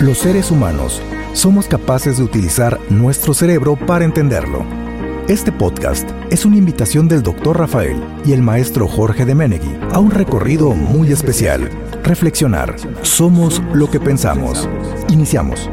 Los seres humanos somos capaces de utilizar nuestro cerebro para entenderlo. Este podcast es una invitación del Dr. Rafael y el maestro Jorge de Menegui a un recorrido muy especial. Reflexionar. Somos lo que pensamos. Iniciamos.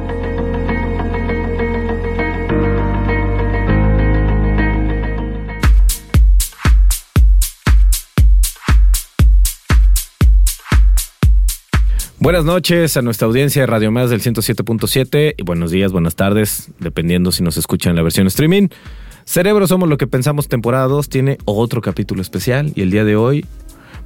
Buenas noches a nuestra audiencia de Radio Más del 107.7 y buenos días, buenas tardes, dependiendo si nos escuchan en la versión streaming. Cerebro Somos lo que pensamos temporada 2 tiene otro capítulo especial y el día de hoy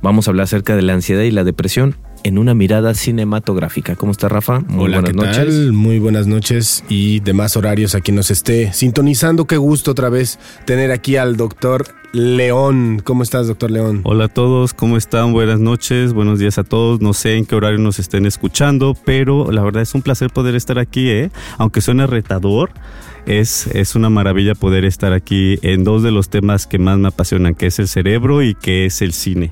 vamos a hablar acerca de la ansiedad y la depresión en una mirada cinematográfica. ¿Cómo está Rafa? Muy Hola, buenas ¿qué noches. Tal? Muy buenas noches y demás horarios a quien nos esté sintonizando. Qué gusto otra vez tener aquí al doctor León. ¿Cómo estás, doctor León? Hola a todos, ¿cómo están? Buenas noches, buenos días a todos. No sé en qué horario nos estén escuchando, pero la verdad es un placer poder estar aquí, ¿eh? Aunque suene retador. Es, es, una maravilla poder estar aquí en dos de los temas que más me apasionan, que es el cerebro y que es el cine.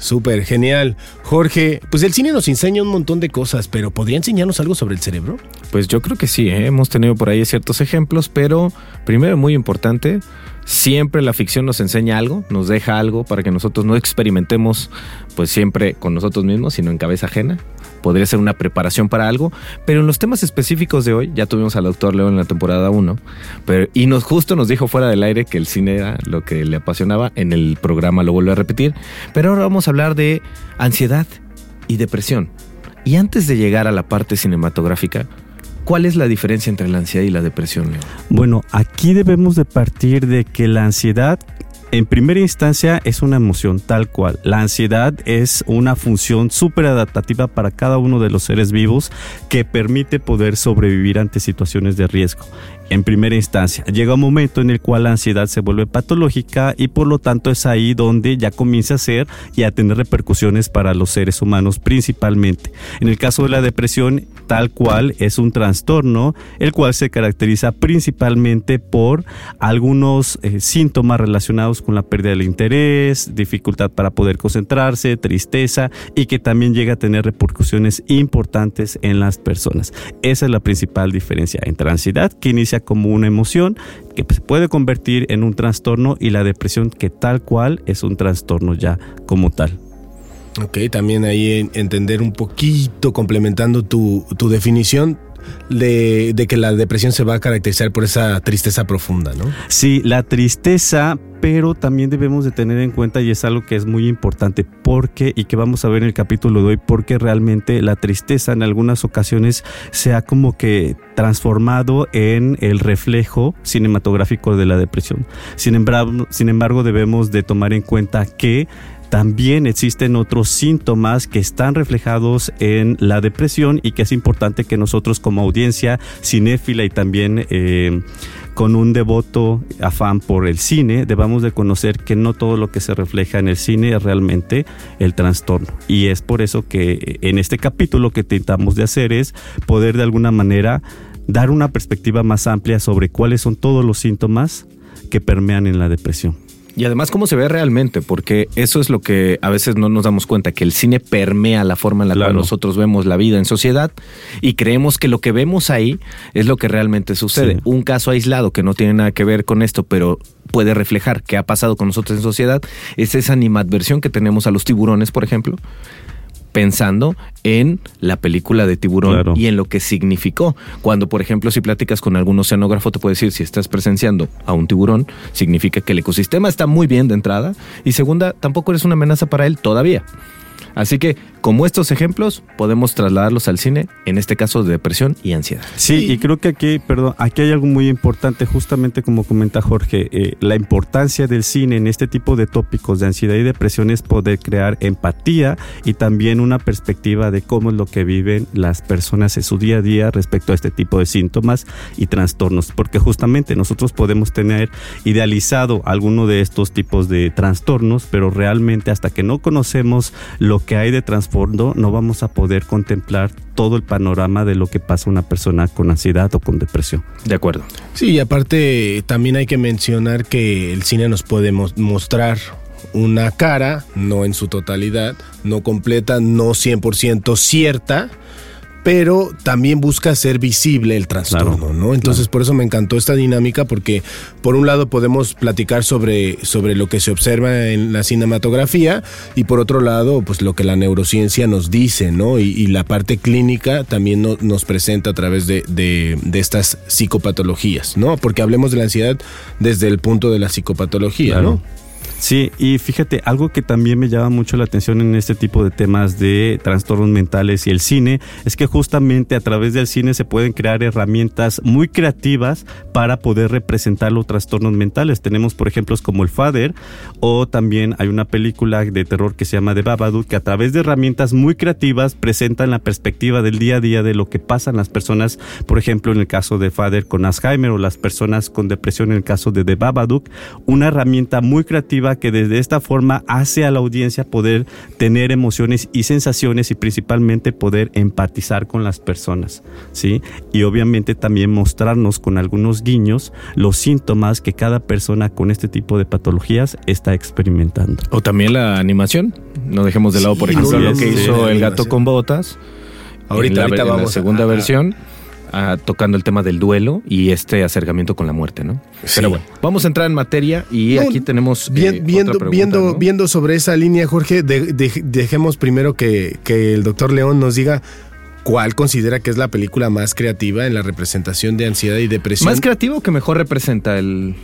Súper, genial. Jorge, pues el cine nos enseña un montón de cosas, pero ¿podría enseñarnos algo sobre el cerebro? Pues yo creo que sí, ¿eh? hemos tenido por ahí ciertos ejemplos, pero primero muy importante, siempre la ficción nos enseña algo, nos deja algo para que nosotros no experimentemos pues siempre con nosotros mismos, sino en cabeza ajena. Podría ser una preparación para algo, pero en los temas específicos de hoy, ya tuvimos al doctor León en la temporada 1, y nos justo nos dijo fuera del aire que el cine era lo que le apasionaba, en el programa lo vuelvo a repetir, pero ahora vamos a hablar de ansiedad y depresión. Y antes de llegar a la parte cinematográfica, ¿Cuál es la diferencia entre la ansiedad y la depresión? Bueno, aquí debemos de partir de que la ansiedad en primera instancia es una emoción tal cual. La ansiedad es una función súper adaptativa para cada uno de los seres vivos que permite poder sobrevivir ante situaciones de riesgo en primera instancia. Llega un momento en el cual la ansiedad se vuelve patológica y por lo tanto es ahí donde ya comienza a ser y a tener repercusiones para los seres humanos principalmente. En el caso de la depresión, tal cual es un trastorno, el cual se caracteriza principalmente por algunos eh, síntomas relacionados con la pérdida del interés, dificultad para poder concentrarse, tristeza y que también llega a tener repercusiones importantes en las personas. Esa es la principal diferencia entre ansiedad que inicia como una emoción que se puede convertir en un trastorno y la depresión que tal cual es un trastorno ya como tal. Ok, también ahí entender un poquito, complementando tu, tu definición, de, que la depresión se va a caracterizar por esa tristeza profunda, ¿no? Sí, la tristeza, pero también debemos de tener en cuenta, y es algo que es muy importante, porque, y que vamos a ver en el capítulo de hoy, porque realmente la tristeza en algunas ocasiones se ha como que transformado en el reflejo cinematográfico de la depresión. Sin embargo, sin embargo debemos de tomar en cuenta que también existen otros síntomas que están reflejados en la depresión y que es importante que nosotros como audiencia cinéfila y también eh, con un devoto afán por el cine, debamos de conocer que no todo lo que se refleja en el cine es realmente el trastorno. Y es por eso que en este capítulo lo que intentamos de hacer es poder de alguna manera dar una perspectiva más amplia sobre cuáles son todos los síntomas que permean en la depresión. Y además cómo se ve realmente, porque eso es lo que a veces no nos damos cuenta, que el cine permea la forma en la cual nosotros vemos la vida en sociedad y creemos que lo que vemos ahí es lo que realmente sucede. Un caso aislado que no tiene nada que ver con esto, pero puede reflejar qué ha pasado con nosotros en sociedad, es esa animadversión que tenemos a los tiburones, por ejemplo, pensando en la película de tiburón y en lo que significó. Cuando, por ejemplo, si platicas con algún oceanógrafo, te puede decir, si estás presenciando a un tiburón, significa que el ecosistema está muy bien de entrada y segunda, tampoco eres una amenaza para él todavía. Así que, como estos ejemplos, podemos trasladarlos al cine, en este caso de depresión y ansiedad. Sí, y creo que aquí, perdón, aquí hay algo muy importante, justamente como comenta Jorge, eh, la importancia del cine en este tipo de tópicos de ansiedad y depresión es poder crear empatía y también una perspectiva de cómo es lo que viven las personas en su día a día respecto a este tipo de síntomas y trastornos, porque justamente nosotros podemos tener idealizado alguno de estos tipos de trastornos, pero realmente hasta que no conocemos lo que hay de trasfondo, no vamos a poder contemplar todo el panorama de lo que pasa una persona con ansiedad o con depresión. De acuerdo. Sí, y aparte también hay que mencionar que el cine nos puede mostrar una cara, no en su totalidad, no completa, no 100% cierta, pero también busca ser visible el trastorno, ¿no? Entonces por eso me encantó esta dinámica porque por un lado podemos platicar sobre, sobre lo que se observa en la cinematografía y por otro lado pues lo que la neurociencia nos dice, ¿no? Y, la parte clínica también nos presenta a través de, de, de, estas psicopatologías, ¿no? Porque hablemos de la ansiedad desde el punto de la psicopatología, ¿no? Sí, y fíjate, algo que también me llama mucho la atención en este tipo de temas de trastornos mentales y el cine es que justamente a través del cine se pueden crear herramientas muy creativas para poder representar los trastornos mentales. Tenemos, por ejemplo, como el Father o también hay una película de terror que se llama The Babadook que a través de herramientas muy creativas presentan la perspectiva del día a día de lo que pasan las personas, por ejemplo, en el caso de Father con Alzheimer o las personas con depresión en el caso de The Babadook, una herramienta muy creativa que desde esta forma hace a la audiencia poder tener emociones y sensaciones y principalmente poder empatizar con las personas, ¿sí? Y obviamente también mostrarnos con algunos guiños los síntomas que cada persona con este tipo de patologías está experimentando. O también la animación. No dejemos de lado, por ejemplo, lo que hizo El gato con botas. Ahorita, en la, vamos la segunda versión tocando el tema del duelo y este acercamiento con la muerte, ¿no? Pero bueno, vamos a entrar en materia y aquí tenemos. Eh, viendo, viendo, viendo sobre esa línea, Jorge, dejemos primero que, que el doctor León nos diga ¿Cuál considera que es la película más creativa en la representación de ansiedad y depresión? ¿Más creativa o que mejor representa el,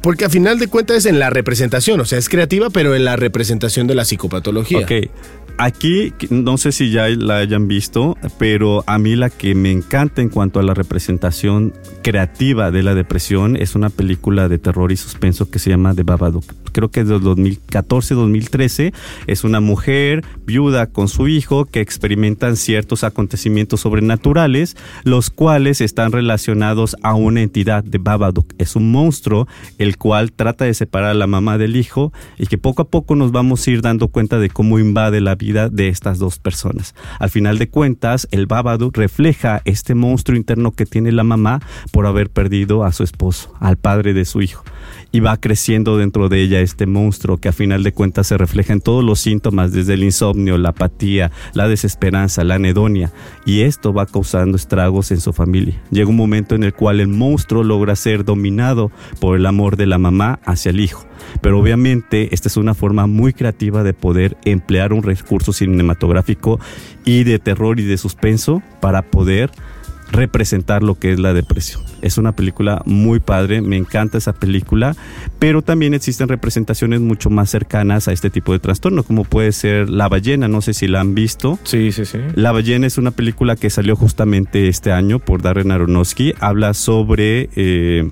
porque a final de cuentas es en la representación, o sea, es creativa, pero en la representación de la psicopatología. Ok, Aquí, no sé si ya la hayan visto, pero a mí la que me encanta en cuanto a la representación creativa de la depresión es una película de terror y suspenso que se llama The Babadook. Creo que es de 2014-2013. Es una mujer viuda con su hijo que experimentan ciertos acontecimientos sobrenaturales, los cuales están relacionados a una entidad de Babadook. Es un monstruo el cual trata de separar a la mamá del hijo y que poco a poco nos vamos a ir dando cuenta de cómo invade la vida de estas dos personas. Al final de cuentas, el Babadook refleja este monstruo interno que tiene la mamá por haber perdido a su esposo, al padre de su hijo. Y va creciendo dentro de ella este monstruo que a final de cuentas se refleja en todos los síntomas, desde el insomnio, la apatía, la desesperanza, la anedonia. Y esto va causando estragos en su familia. Llega un momento en el cual el monstruo logra ser dominado por el amor de la mamá hacia el hijo pero obviamente esta es una forma muy creativa de poder emplear un recurso cinematográfico y de terror y de suspenso para poder representar lo que es la depresión. Es una película muy padre, me encanta esa película, pero también existen representaciones mucho más cercanas a este tipo de trastorno, como puede ser La ballena, no sé si la han visto. Sí, sí, sí. La ballena es una película que salió justamente este año por Darren Aronofsky, habla sobre... Eh,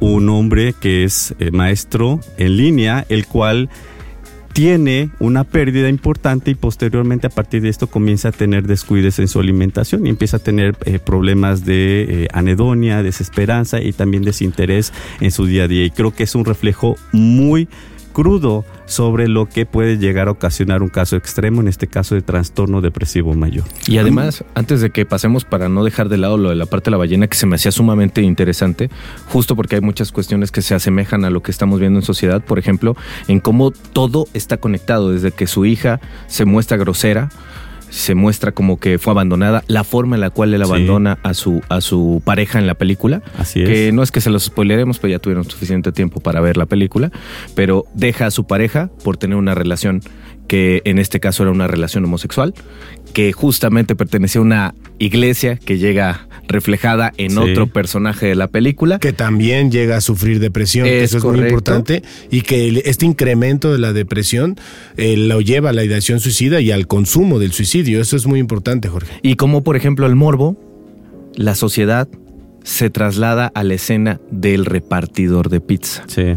un hombre que es eh, maestro en línea, el cual tiene una pérdida importante y posteriormente a partir de esto comienza a tener descuides en su alimentación y empieza a tener eh, problemas de eh, anedonia, desesperanza y también desinterés en su día a día. Y creo que es un reflejo muy crudo sobre lo que puede llegar a ocasionar un caso extremo, en este caso de trastorno depresivo mayor. Y además, antes de que pasemos para no dejar de lado lo de la parte de la ballena, que se me hacía sumamente interesante, justo porque hay muchas cuestiones que se asemejan a lo que estamos viendo en sociedad, por ejemplo, en cómo todo está conectado, desde que su hija se muestra grosera, se muestra como que fue abandonada, la forma en la cual él abandona a su a su pareja en la película, Así es. que no es que se los spoileremos, pues ya tuvieron suficiente tiempo para ver la película, pero deja a su pareja por tener una relación que en este caso era una relación homosexual, que justamente pertenecía a una iglesia que llega reflejada en otro personaje de la película. Que también llega a sufrir depresión, eso es muy importante, y que este incremento de la depresión eh, lo lleva a la ideación suicida y al consumo del suicidio, eso es muy importante, Jorge. Y como por ejemplo el morbo, la sociedad se traslada a la escena del repartidor de pizza. Sí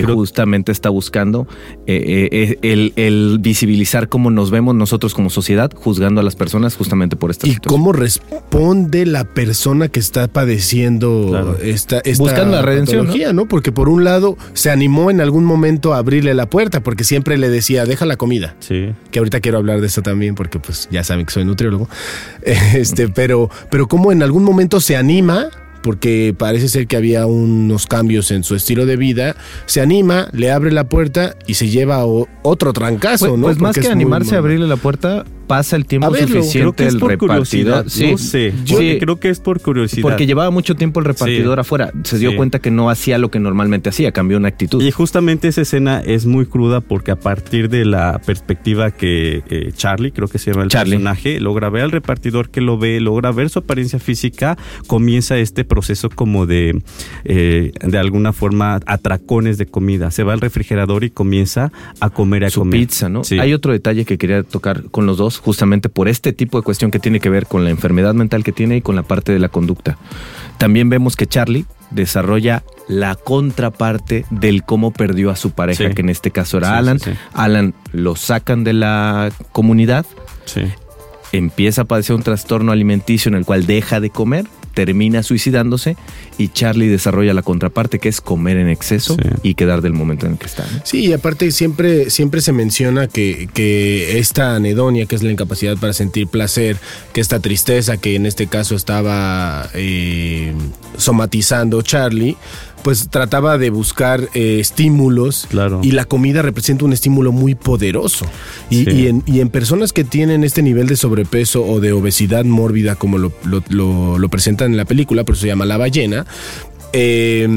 que justamente está buscando eh, eh, eh, el, visibilizar cómo nos vemos nosotros como sociedad, juzgando a las personas justamente por esta Y cómo responde la persona que está padeciendo esta, Buscando la redención. ¿no? Porque por un lado se animó en algún momento a abrirle la puerta, porque siempre le decía, deja la comida. Sí. Que ahorita quiero hablar de eso también, porque pues ya saben que soy nutriólogo. Este, pero, pero cómo en algún momento se anima porque parece ser que había unos cambios en su estilo de vida, se anima, le abre la puerta y se lleva otro trancazo, pues, ¿no? Pues más que animarse a abrirle la puerta, pasa el tiempo suficiente el repartidor. Sí, no sé. Yo creo que es por curiosidad. Porque llevaba mucho tiempo el repartidor afuera. Se dio cuenta que no hacía lo que normalmente hacía, cambió una actitud. Y justamente esa escena es muy cruda porque a partir de la perspectiva que eh, Charlie, creo que se llama el personaje, logra ver al repartidor que lo ve, logra ver su apariencia física, comienza este proceso como de, eh, de alguna forma, atracones de comida. Se va al refrigerador y comienza a comer a su comer. pizza, ¿no? Hay otro detalle que quería tocar con los dos, justamente por este tipo de cuestión que tiene que ver con la enfermedad mental que tiene y con la parte de la conducta. También vemos que Charlie desarrolla la contraparte del cómo perdió a su pareja, que en este caso era Alan. Alan lo sacan de la comunidad, empieza a padecer un trastorno alimenticio en el cual deja de comer termina suicidándose y Charlie desarrolla la contraparte que es comer en exceso y quedar del momento en el que está. Sí, y aparte siempre, siempre se menciona que, que esta anedonia, que es la incapacidad para sentir placer, que esta tristeza que en este caso estaba eh, somatizando Charlie, pues trataba de buscar eh, estímulos claro. y la comida representa un estímulo muy poderoso. Y, en, personas que tienen este nivel de sobrepeso o de obesidad mórbida, como lo, lo, presentan en la película, por eso se llama La ballena, eh,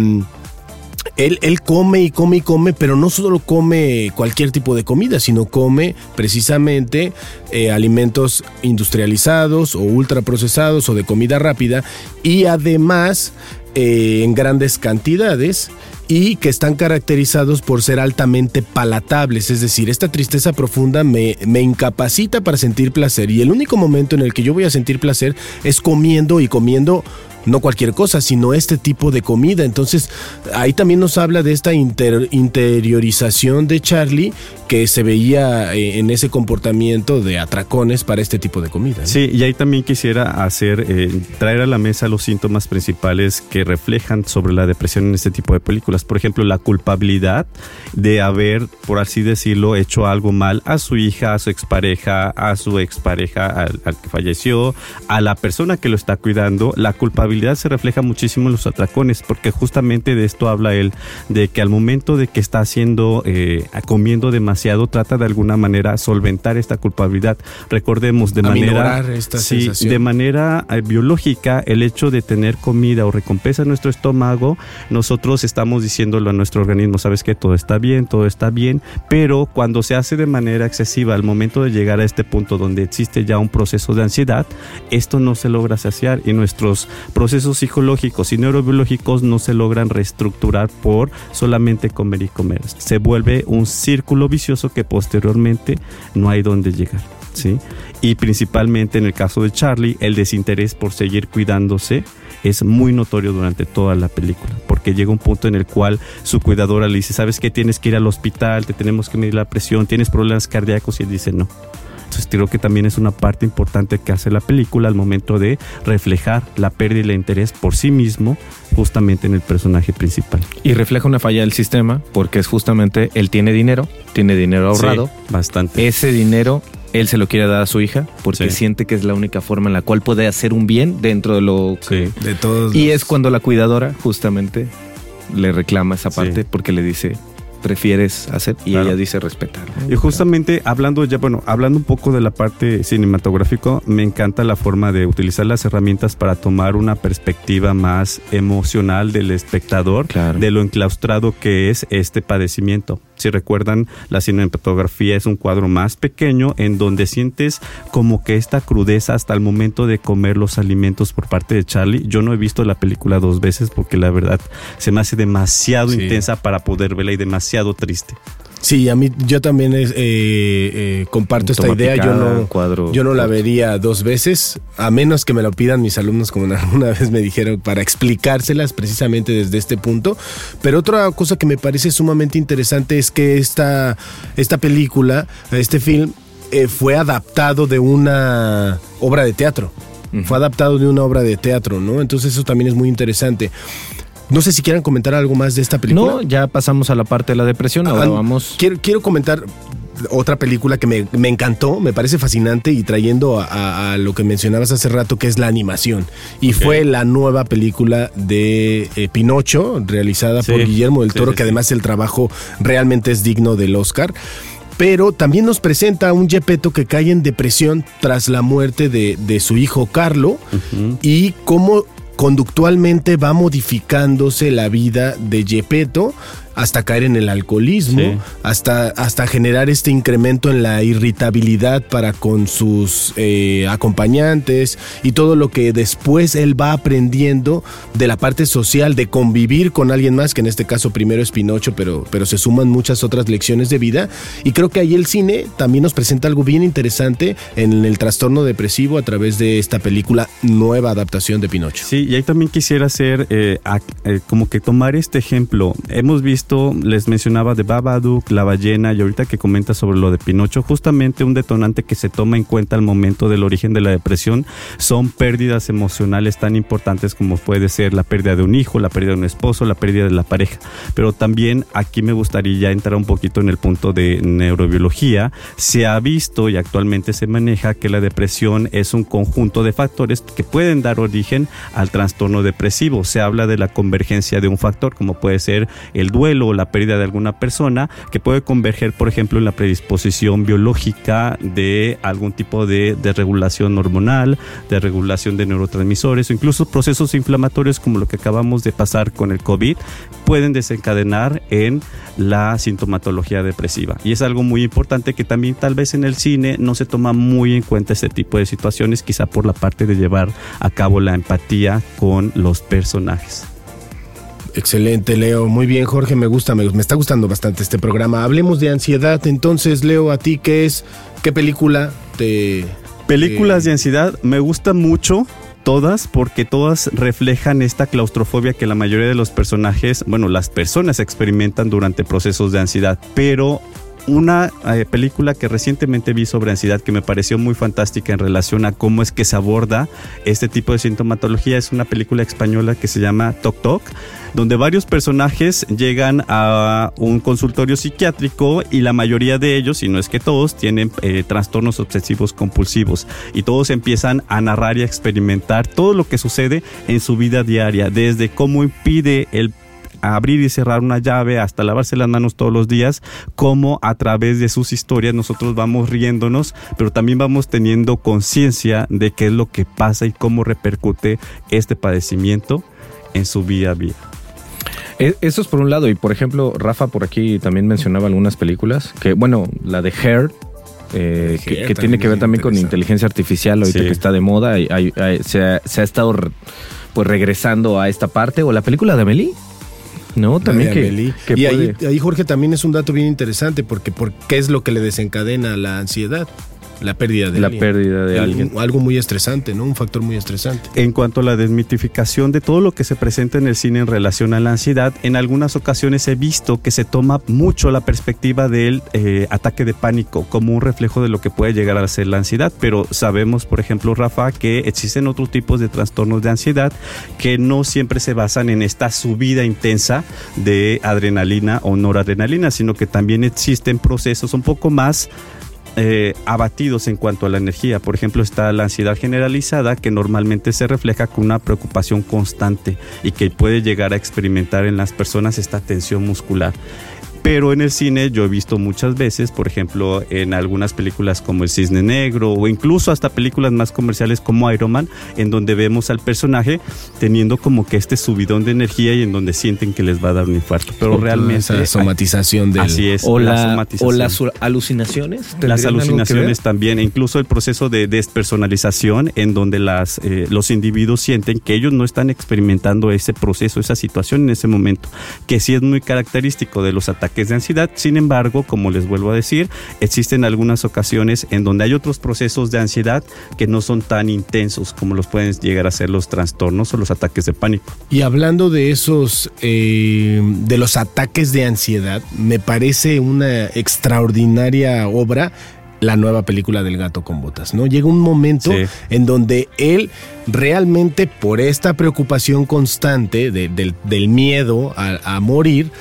él, él, come y come y come, pero no solo come cualquier tipo de comida, sino come precisamente eh, alimentos industrializados o ultraprocesados o de comida rápida y además eh, en grandes cantidades y que están caracterizados por ser altamente palatables, es decir, esta tristeza profunda me, me, incapacita para sentir placer. Y el único momento en el que yo voy a sentir placer es comiendo y comiendo no cualquier cosa, sino este tipo de comida. Entonces, ahí también nos habla de esta interiorización de Charlie que se veía eh, en ese comportamiento de atracones para este tipo de comida. Sí, y ahí también quisiera hacer, eh, traer a la mesa los síntomas principales que reflejan sobre la depresión en este tipo de películas. Por ejemplo, la culpabilidad de haber, por así decirlo, hecho algo mal a su hija, a su expareja, a su expareja, al, al que falleció, a la persona que lo está cuidando. La culpabilidad se refleja muchísimo en los atracones, porque justamente de esto habla él, de que al momento de que está haciendo, eh, comiendo demasiado, trata de alguna manera solventar esta culpabilidad. Recordemos, de manera, sí, de manera eh, biológica, el hecho de tener comida o recompensa en nuestro estómago, nosotros estamos diciéndolo a nuestro organismo, sabes que todo está bien, todo está bien, pero cuando se hace de manera excesiva al momento de llegar a este punto donde existe ya un proceso de ansiedad, esto no se logra saciar y nuestros procesos psicológicos y neurobiológicos no se logran reestructurar por solamente comer y comer. Se vuelve un círculo vicioso que posteriormente no hay dónde llegar. ¿sí? Y principalmente en el caso de Charlie, el desinterés por seguir cuidándose es muy notorio durante toda la película, porque llega un punto en el cual su cuidadora le dice, sabes que tienes que ir al hospital, te tenemos que medir la presión, tienes problemas cardíacos y él dice no entonces creo que también es una parte importante que hace la película al momento de reflejar la pérdida de interés por sí mismo justamente en el personaje principal. Y refleja una falla del sistema porque es justamente él tiene dinero, tiene dinero ahorrado. bastante. Ese dinero él se lo quiere dar a su hija porque siente que es la única forma en la cual puede hacer un bien dentro de lo que... De todos. Y es cuando la cuidadora justamente le reclama esa parte porque le dice, prefieres hacer y ella dice respetar. Y justamente hablando ya, bueno, hablando un poco de la parte cinematográfica, me encanta la forma de utilizar las herramientas para tomar una perspectiva más emocional del espectador, de lo enclaustrado que es este padecimiento. Si recuerdan, la cinematografía es un cuadro más pequeño en donde sientes como que esta crudeza hasta el momento de comer los alimentos por parte de Charlie. Yo no he visto la película dos veces porque la verdad se me hace demasiado intensa para poder verla y demasiado triste. Sí, a mí yo también eh, eh, comparto esta idea. Yo no, yo no la vería dos veces, a menos que me lo pidan mis alumnos, como alguna vez me dijeron, para explicárselas precisamente desde este punto. Pero otra cosa que me parece sumamente interesante es que esta, esta película, este film, eh, fue adaptado de una obra de teatro. Fue adaptado de una obra de teatro, ¿no? Entonces eso también es muy interesante. No sé si quieran comentar algo más de esta película. No, ya pasamos a la parte de la depresión, ahora vamos. Quiero, quiero comentar otra película que me, encantó, me parece fascinante y trayendo a, lo que mencionabas hace rato, que es la animación. Y fue la nueva película de eh, Pinocho, realizada por Guillermo del Toro, que además el trabajo realmente es digno del Oscar. pero también nos presenta a un Gepetto que cae en depresión tras la muerte de, su hijo Carlo y cómo conductualmente va modificándose la vida de Gepetto hasta caer en el alcoholismo, hasta, hasta generar este incremento en la irritabilidad para con sus eh, acompañantes y todo lo que después él va aprendiendo de la parte social, de convivir con alguien más, que en este caso primero es Pinocho, pero, pero se suman muchas otras lecciones de vida. Y creo que ahí el cine también nos presenta algo bien interesante en el trastorno depresivo a través de esta película nueva adaptación de Pinocho. Sí, y ahí también quisiera hacer eh, eh, como que tomar este ejemplo. Hemos visto les mencionaba de Babadook, La ballena y ahorita que comenta sobre lo de Pinocho, justamente un detonante que se toma en cuenta al momento del origen de la depresión son pérdidas emocionales tan importantes como puede ser la pérdida de un hijo, la pérdida de un esposo, la pérdida de la pareja. Pero también aquí me gustaría ya entrar un poquito en el punto de neurobiología. Se ha visto y actualmente se maneja que la depresión es un conjunto de factores que pueden dar origen al trastorno depresivo. Se habla de la convergencia de un factor como puede ser el duelo, o la pérdida de alguna persona que puede converger, por ejemplo, en la predisposición biológica de algún tipo de, regulación hormonal, de regulación de neurotransmisores o incluso procesos inflamatorios como lo que acabamos de pasar con el COVID, pueden desencadenar en la sintomatología depresiva. Y es algo muy importante que también tal vez en el cine no se toma muy en cuenta este tipo de situaciones, quizá por la parte de llevar a cabo la empatía con los personajes. Excelente, Leo. Muy bien, Jorge. Me gusta, me, me, está gustando bastante este programa. Hablemos de ansiedad. Entonces, Leo, ¿a ti qué es? ¿Qué película te... Películas de ansiedad me gustan mucho todas porque todas reflejan esta claustrofobia que la mayoría de los personajes, bueno, las personas experimentan durante procesos de ansiedad, pero una eh, película que recientemente vi sobre ansiedad que me pareció muy fantástica en relación a cómo es que se aborda este tipo de sintomatología. Es una película española que se llama Tok Tok donde varios personajes llegan a un consultorio psiquiátrico y la mayoría de ellos, si no es que todos, tienen eh, trastornos obsesivos compulsivos. Y todos empiezan a narrar y a experimentar todo lo que sucede en su vida diaria, desde cómo impide el abrir y cerrar una llave hasta lavarse las manos todos los días, como a través de sus historias nosotros vamos riéndonos, pero también vamos teniendo conciencia de qué es lo que pasa y cómo repercute este padecimiento en su vida a vida. E, eso es por un lado, y por ejemplo, Rafa por aquí también mencionaba algunas películas, que bueno, la de Hair, eh, que, tiene que ver también con inteligencia artificial, ahorita que está de moda, y se, ha, estado pues regresando a esta parte, o la película de Amelie. No, también que, y ahí, ahí, Jorge también es un dato bien interesante porque, porque ¿qué es lo que le desencadena la ansiedad? La pérdida de la pérdida de alguien. Algo muy estresante, ¿no? Un factor muy estresante. En cuanto a la desmitificación de todo lo que se presenta en el cine en relación a la ansiedad, en algunas ocasiones he visto que se toma mucho la perspectiva del eh, ataque de pánico como un reflejo de lo que puede llegar a ser la ansiedad, pero sabemos, por ejemplo, Rafa, que existen otros tipos de trastornos de ansiedad que no siempre se basan en esta subida intensa de adrenalina o noradrenalina, sino que también existen procesos un poco más eh, abatidos en cuanto a la energía. Por ejemplo, está la ansiedad generalizada que normalmente se refleja con una preocupación constante y que puede llegar a experimentar en las personas esta tensión muscular. Pero en el cine yo he visto muchas veces, por ejemplo, en algunas películas como El Cisne Negro o incluso hasta películas más comerciales como Iron Man, en donde vemos al personaje teniendo como que este subidón de energía y en donde sienten que les va a dar un infarto. Pero realmente... La somatización de Así es. O, la, o las alucinaciones. Las alucinaciones también, e incluso el proceso de despersonalización en donde las, eh, los individuos sienten que ellos no están experimentando ese proceso, esa situación en ese momento, que sí es muy característico de los ataques de ansiedad. Sin embargo, como les vuelvo a decir, existen algunas ocasiones en donde hay otros procesos de ansiedad que no son tan intensos como los pueden llegar a ser los trastornos o los ataques de pánico. Y hablando de esos, eh, de los ataques de ansiedad, me parece una extraordinaria obra la nueva película del gato con botas, ¿no? Llega un momento en donde él realmente por esta preocupación constante del, miedo a morir,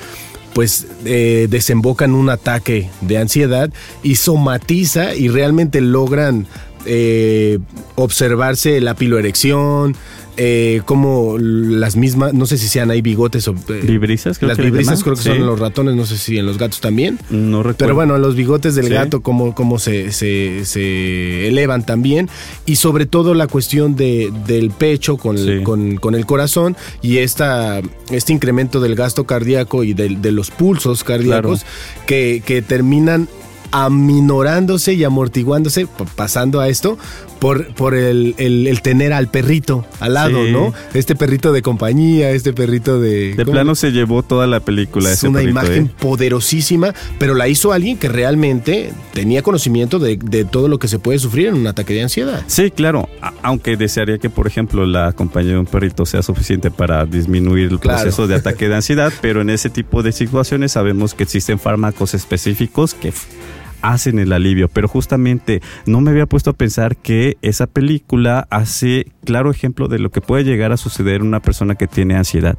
pues eh, desemboca en un ataque de ansiedad y somatiza y realmente logran eh, observarse la piloerección, eh, como las mismas, no sé si sean ahí bigotes o... Eh, vibrisas, creo Las vibrisas creo que son los ratones, no sé si en los gatos también. No recuerdo. Pero bueno, los bigotes del gato, cómo, cómo se, se, elevan también. Y sobre todo la cuestión de, del pecho con, el, con, el corazón y esta, este incremento del gasto cardíaco y de, los pulsos cardíacos que, que terminan aminorándose y amortiguándose, pasando a esto, por, por el, el, tener al perrito al lado, ¿no? Este perrito de compañía, este perrito de... De plano se llevó toda la película. Es una imagen ¿eh? poderosísima, pero la hizo alguien que realmente tenía conocimiento de, de, todo lo que se puede sufrir en un ataque de ansiedad. Sí, claro, aunque desearía que, por ejemplo, la compañía de un perrito sea suficiente para disminuir el proceso de ataque de ansiedad, pero en ese tipo de situaciones sabemos que existen fármacos específicos que hacen el alivio, pero justamente no me había puesto a pensar que esa película hace claro ejemplo de lo que puede llegar a suceder en una persona que tiene ansiedad.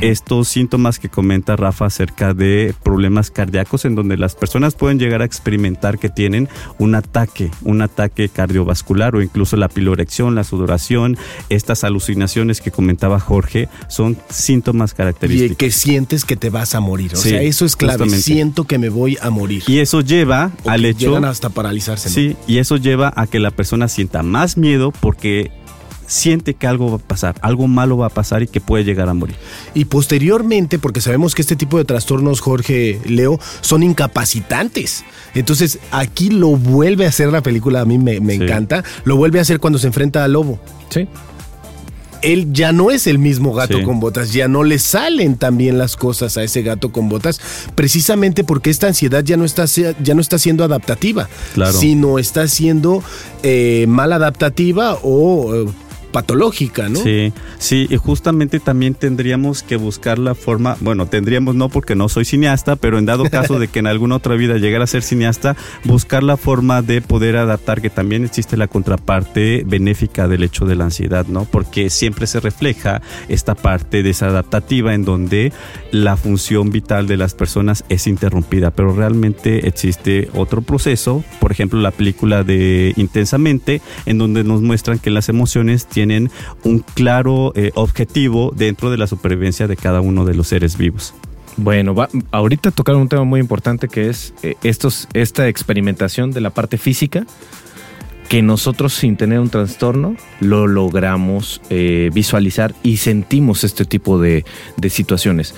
Estos síntomas que comenta Rafa acerca de problemas cardíacos en donde las personas pueden llegar a experimentar que tienen un ataque, un ataque cardiovascular o incluso la pilorección, la sudoración, estas alucinaciones que comentaba Jorge son síntomas característicos. Y que sientes que te vas a morir, o sea, eso es clave, siento que me voy a morir. Y eso lleva al hecho. Llegan hasta paralizarse. Sí, y eso lleva a que la persona sienta más miedo porque siente que algo va a pasar, algo malo va a pasar y que puede llegar a morir. Y posteriormente, porque sabemos que este tipo de trastornos, Jorge Leo, son incapacitantes. Entonces, aquí lo vuelve a hacer la película, a mí me, encanta, lo vuelve a hacer cuando se enfrenta al lobo. Sí él ya no es el mismo gato con botas, ya no le salen también las cosas a ese gato con botas, precisamente porque esta ansiedad ya no está, ya no está siendo adaptativa, sino está siendo eh, mal adaptativa o eh, patológica, ¿no? Sí, sí, y justamente también tendríamos que buscar la forma, bueno, tendríamos no porque no soy cineasta, pero en dado caso de que en alguna otra vida llegara a ser cineasta, buscar la forma de poder adaptar que también existe la contraparte benéfica del hecho de la ansiedad, ¿no? Porque siempre se refleja esta parte desadaptativa en donde la función vital de las personas es interrumpida, pero realmente existe otro proceso, por ejemplo, la película de Intensamente, en donde nos muestran que las emociones tienen un claro eh, objetivo dentro de la supervivencia de cada uno de los seres vivos. Bueno, va, ahorita tocaron un tema muy importante que es eh, esta experimentación de la parte física que nosotros sin tener un trastorno lo logramos eh, visualizar y sentimos este tipo de, de, situaciones.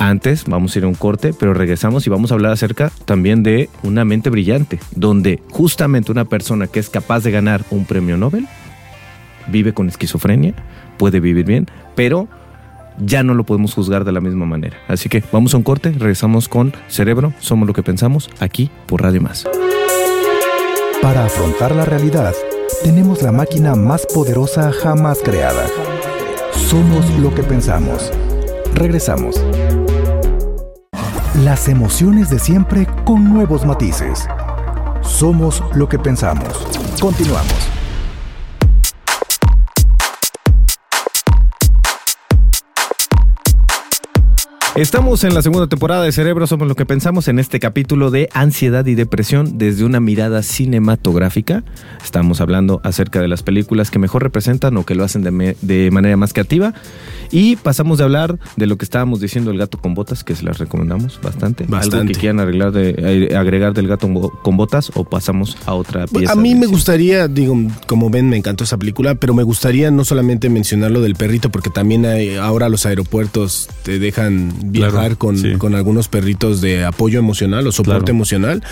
Antes vamos a ir a un corte, pero regresamos y vamos a hablar acerca también de una mente brillante, donde justamente una persona que es capaz de ganar un premio Nobel vive con esquizofrenia, puede vivir bien, pero ya no lo podemos juzgar de la misma manera. Así que vamos a un corte, regresamos con Cerebro, somos lo que pensamos, aquí por Radio Más. Para afrontar la realidad, tenemos la máquina más poderosa jamás creada. Somos lo que pensamos. Regresamos. Las emociones de siempre con nuevos matices. Somos lo que pensamos. Continuamos. Estamos en la segunda temporada de Cerebro, somos lo que pensamos en este capítulo de ansiedad y depresión desde una mirada cinematográfica. Estamos hablando acerca de las películas que mejor representan o que lo hacen de, manera más creativa. Y pasamos de hablar de lo que estábamos diciendo el gato con botas, que se las recomendamos bastante. bastante. ¿Algo que quieran arreglar de, eh, agregar del gato con botas o pasamos a otra pieza? A mí me gustaría, digo, como ven, me encantó esa película, pero me gustaría no solamente mencionar lo del perrito, porque también hay, ahora los aeropuertos te dejan viajar con, con, algunos perritos de apoyo emocional o soporte emocional.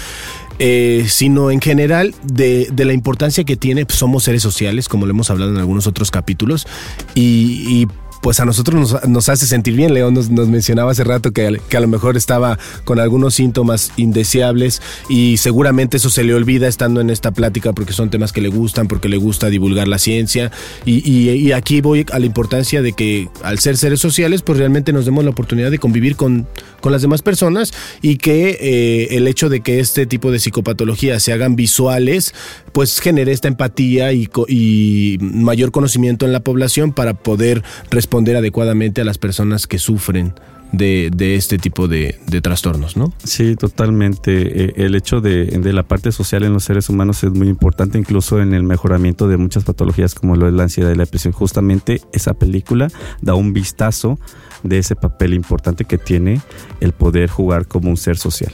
Eh, sino en general de, de, la importancia que tiene, pues, somos seres sociales, como lo hemos hablado en algunos otros capítulos, y, y pues a nosotros nos, hace sentir bien. León nos, mencionaba hace rato que, que, a lo mejor estaba con algunos síntomas indeseables y seguramente eso se le olvida estando en esta plática porque son temas que le gustan, porque le gusta divulgar la ciencia. Y, aquí voy a la importancia de que al ser seres sociales, pues realmente nos demos la oportunidad de convivir con, con las demás personas y que eh, el hecho de que este tipo de psicopatologías se hagan visuales, pues genere esta empatía y, y mayor conocimiento en la población para poder responder adecuadamente a las personas que sufren de, este tipo de, trastornos, ¿no? Sí, totalmente. Eh, el hecho de, de, la parte social en los seres humanos es muy importante, incluso en el mejoramiento de muchas patologías como lo es la ansiedad y la depresión. Justamente esa película da un vistazo de ese papel importante que tiene el poder jugar como un ser social.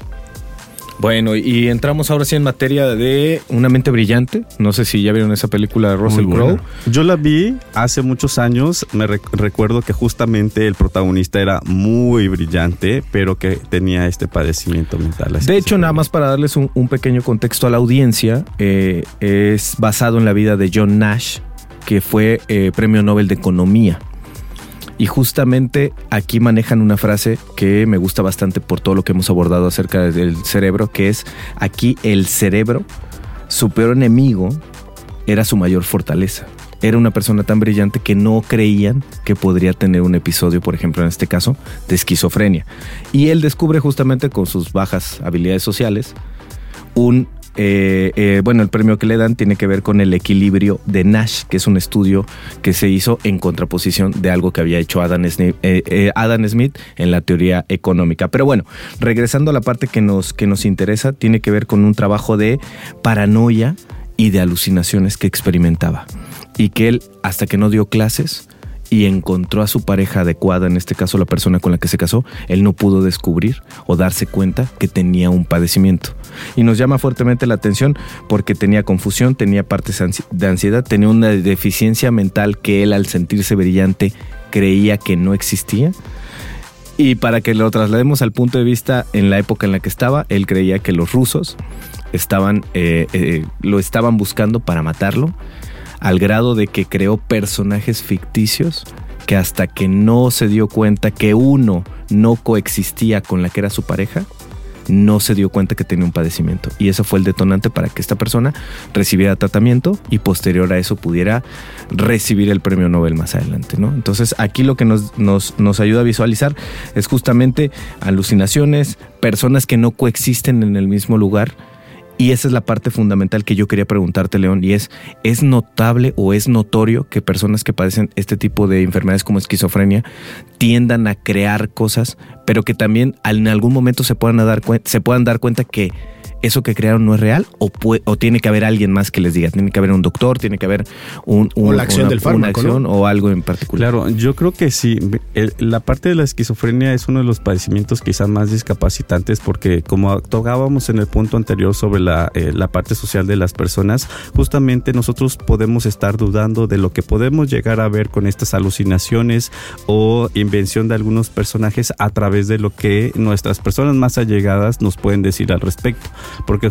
Bueno, y entramos ahora sí en materia de Una mente brillante. No sé si ya vieron esa película de Russell Crowe. Yo la vi hace muchos años. Me recuerdo que justamente el protagonista era muy brillante, pero que tenía este padecimiento mental. De hecho, nada más para darles un, pequeño contexto a la audiencia, eh, es basado en la vida de John Nash, que fue eh, premio Nobel de Economía. Y justamente aquí manejan una frase que me gusta bastante por todo lo que hemos abordado acerca del cerebro, que es aquí el cerebro, su peor enemigo, era su mayor fortaleza. Era una persona tan brillante que no creían que podría tener un episodio, por ejemplo, en este caso, de esquizofrenia. Y él descubre justamente con sus bajas habilidades sociales un eh, eh, bueno, el premio que le dan tiene que ver con el equilibrio de Nash, que es un estudio que se hizo en contraposición de algo que había hecho Adam Smith, eh, Adam Smith en la teoría económica. Pero bueno, regresando a la parte que nos, que nos interesa, tiene que ver con un trabajo de paranoia y de alucinaciones que experimentaba. Y que él, hasta que no dio clases, y encontró a su pareja adecuada, en este caso la persona con la que se casó, él no pudo descubrir o darse cuenta que tenía un padecimiento. Y nos llama fuertemente la atención porque tenía confusión, tenía partes de ansiedad, tenía una deficiencia mental que él al sentirse brillante creía que no existía. Y para que lo traslademos al punto de vista en la época en la que estaba, él creía que los rusos estaban, eh, eh, lo estaban buscando para matarlo al grado de que creó personajes ficticios que hasta que no se dio cuenta que uno no coexistía con la que era su pareja, no se dio cuenta que tenía un padecimiento. Y eso fue el detonante para que esta persona recibiera tratamiento y posterior a eso pudiera recibir el premio Nobel más adelante. ¿no? Entonces aquí lo que nos, nos, nos ayuda a visualizar es justamente alucinaciones, personas que no coexisten en el mismo lugar y esa es la parte fundamental que yo quería preguntarte, León, y es, ¿es notable o es notorio que personas que padecen este tipo de enfermedades como esquizofrenia tiendan a crear cosas, pero que también en algún momento se puedan dar, se puedan dar cuenta que eso que crearon no es real o, o tiene que haber alguien más que les diga, tiene que haber un doctor, tiene que haber un, la acción del fármaco, o algo en particular. Claro, yo creo que sí. la parte de la esquizofrenia es uno de los padecimientos quizás más discapacitantes porque como tocábamos en el punto anterior sobre la, eh, la parte social de las personas, justamente nosotros podemos estar dudando de lo que podemos llegar a ver con estas alucinaciones o invención de algunos personajes a través de lo que nuestras personas más allegadas nos pueden decir al respecto porque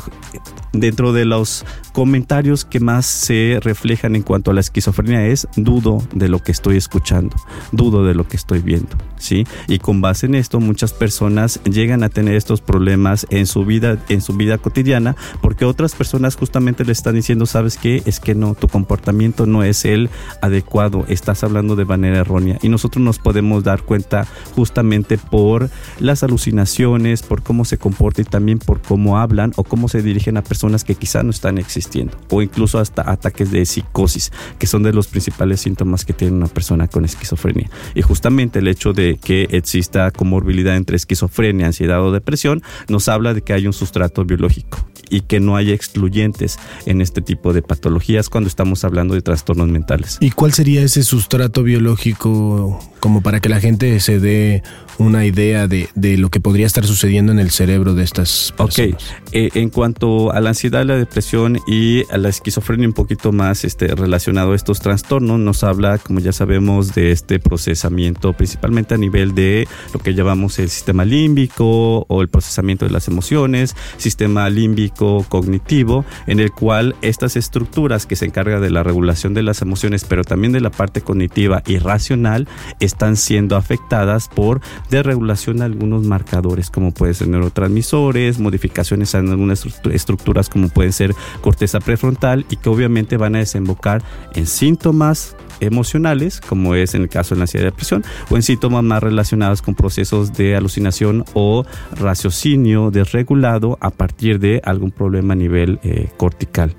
dentro de los comentarios que más se reflejan en cuanto a la esquizofrenia es dudo de lo que estoy escuchando, dudo de lo que estoy viendo, ¿sí? Y con base en esto muchas personas llegan a tener estos problemas en su vida en su vida cotidiana porque otras personas justamente le están diciendo, "¿Sabes qué? Es que no, tu comportamiento no es el adecuado, estás hablando de manera errónea." Y nosotros nos podemos dar cuenta justamente por las alucinaciones, por cómo se comporta y también por cómo hablan o cómo se dirigen a personas que quizá no están existiendo o incluso hasta ataques de psicosis, que son de los principales síntomas que tiene una persona con esquizofrenia. Y justamente el hecho de que exista comorbilidad entre esquizofrenia, ansiedad o depresión nos habla de que hay un sustrato biológico y que no hay excluyentes en este tipo de patologías cuando estamos hablando de trastornos mentales. ¿Y cuál sería ese sustrato biológico como para que la gente se dé una idea de, lo que podría estar sucediendo en el cerebro de estas personas? Ok, eh, en cuanto a la ansiedad, la depresión y la esquizofrenia un poquito más este, relacionado a estos trastornos, nos habla, como ya sabemos, de este procesamiento principalmente a nivel de lo que llamamos el sistema límbico o el procesamiento de las emociones, sistema límbico cognitivo en el cual estas estructuras que se encargan de la regulación de las emociones, pero también de la parte cognitiva y racional, están siendo afectadas por desregulación de algunos marcadores, como pueden ser neurotransmisores, modificaciones en algunas estructuras como pueden ser corteza prefrontal y que obviamente van a desembocar en síntomas emocionales, como es en el caso de la ansiedad y depresión, o en síntomas más relacionados con procesos de alucinación o raciocinio desregulado a partir de algún problema a nivel eh, cortical.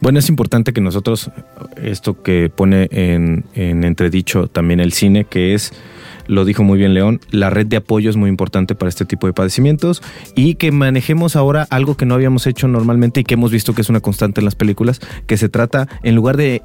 Bueno, es importante que nosotros, esto que pone en, entredicho también el cine, que es lo dijo muy bien León, la red de apoyo es muy importante para este tipo de padecimientos y que manejemos ahora algo que no habíamos hecho normalmente y que hemos visto que es una constante en las películas, que se trata, en lugar de,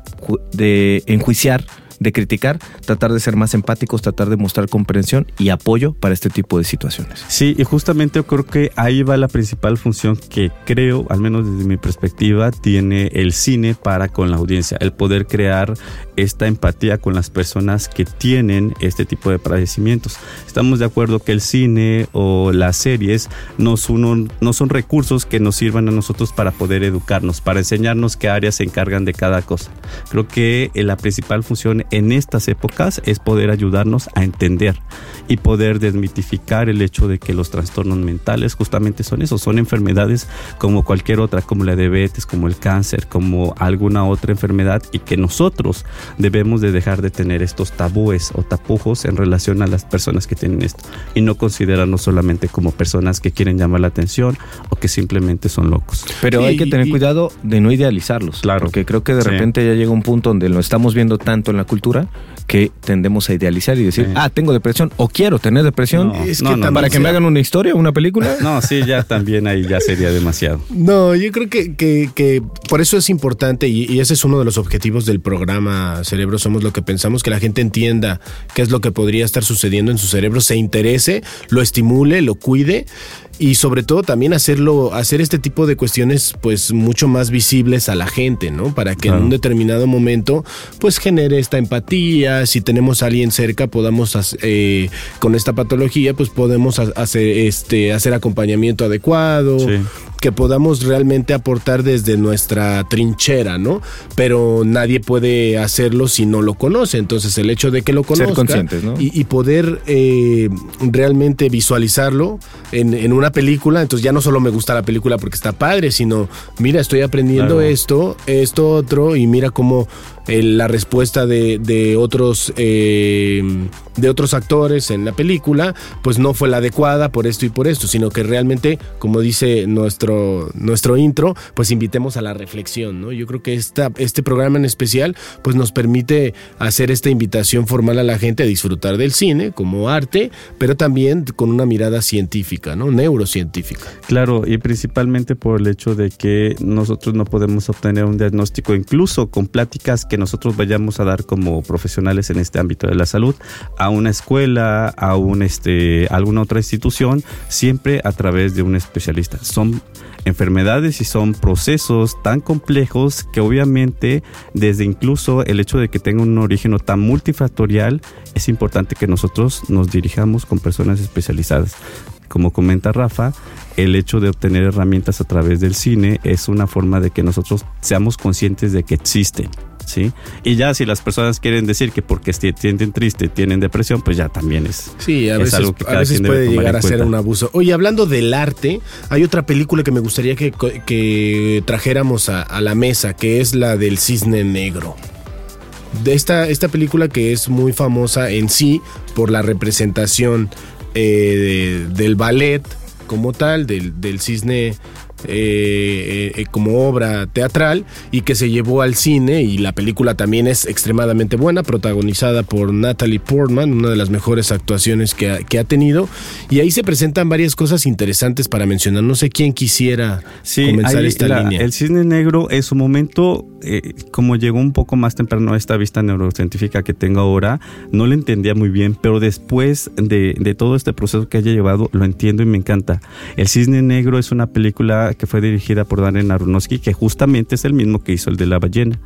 de enjuiciar, de criticar, tratar de ser más empáticos, tratar de mostrar comprensión y apoyo para este tipo de situaciones. Sí, y justamente yo creo que ahí va la principal función que creo, al menos desde mi perspectiva, tiene el cine para con la audiencia, el poder crear esta empatía con las personas que tienen este tipo de padecimientos. Estamos de acuerdo que el cine o las series no son, recursos que nos sirvan a nosotros para poder educarnos, para enseñarnos qué áreas se encargan de cada cosa. Creo que la principal función en estas épocas es poder ayudarnos a entender y poder desmitificar el hecho de que los trastornos mentales justamente son eso, son enfermedades como cualquier otra, como la diabetes, como el cáncer, como alguna otra enfermedad y que nosotros debemos de dejar de tener estos tabúes o tapujos en relación a las personas que tienen esto y no considerarnos solamente como personas que quieren llamar la atención o que simplemente son locos. Pero hay que tener cuidado de no idealizarlos, claro, porque creo que de repente ya llega un punto donde lo estamos viendo tanto en la cultura que tendemos a idealizar y decir, ah, tengo depresión o quiero tener depresión. es que para que me hagan una historia, una película. No, sí, ya también ahí ya sería demasiado. No, yo creo que, que, por eso es importante y, y, ese es uno de los objetivos del programa Cerebro Somos lo que pensamos, que la gente entienda qué es lo que podría estar sucediendo en su cerebro, se interese, lo estimule, lo cuide y sobre todo también hacerlo, hacer este tipo de cuestiones pues mucho más visibles a la gente, ¿no? Para que en un determinado momento pues genere esta empatía, si tenemos a alguien cerca podamos eh, con esta patología pues podemos hacer este hacer acompañamiento adecuado, que podamos realmente aportar desde nuestra trinchera, ¿no? Pero nadie puede hacerlo si no lo conoce, entonces el hecho de que lo conozca y, poder eh, realmente visualizarlo en, en una película, entonces ya no solo me gusta la película porque está padre, sino mira, estoy aprendiendo esto, esto otro, y mira cómo la respuesta de, otros eh, de otros actores en la película pues no fue la adecuada por esto y por esto sino que realmente como dice nuestro nuestro intro pues invitemos a la reflexión no yo creo que esta, este programa en especial pues nos permite hacer esta invitación formal a la gente a disfrutar del cine como arte pero también con una mirada científica no neurocientífica. Claro y principalmente por el hecho de que nosotros no podemos obtener un diagnóstico incluso con pláticas que nosotros vayamos a dar como profesionales en este ámbito de la salud a una escuela, a un este, alguna otra institución, siempre a través de un especialista. Son enfermedades y son procesos tan complejos que obviamente desde incluso el hecho de que tengan un origen tan multifactorial es importante que nosotros nos dirijamos con personas especializadas. Como comenta Rafa, el hecho de obtener herramientas a través del cine es una forma de que nosotros seamos conscientes de que existen ¿sí? Y ya si las personas quieren decir que porque se sienten triste tienen depresión, pues ya también es, sí, a veces, algo que a veces puede llegar a ser un abuso. Oye, hablando del arte, hay otra película que me gustaría que, que trajéramos a, la mesa, que es la del cisne negro. De esta, esta película que es muy famosa en sí por la representación eh, del ballet como tal, del, del cisne eh, eh, como obra teatral y que se llevó al cine y la película también es extremadamente buena, protagonizada por Natalie Portman, una de las mejores actuaciones que ha, tenido y ahí se presentan varias cosas interesantes para mencionar. No sé quién quisiera comenzar esta línea. El Cisne Negro en su momento, eh, como llegó un poco más temprano a esta vista neurocientífica que tengo ahora, no lo entendía muy bien, pero después de, de todo este proceso que haya llevado, lo entiendo y me encanta. El Cisne Negro es una película que fue dirigida por Darren Aronofsky, que justamente es el mismo que hizo el de la ballena.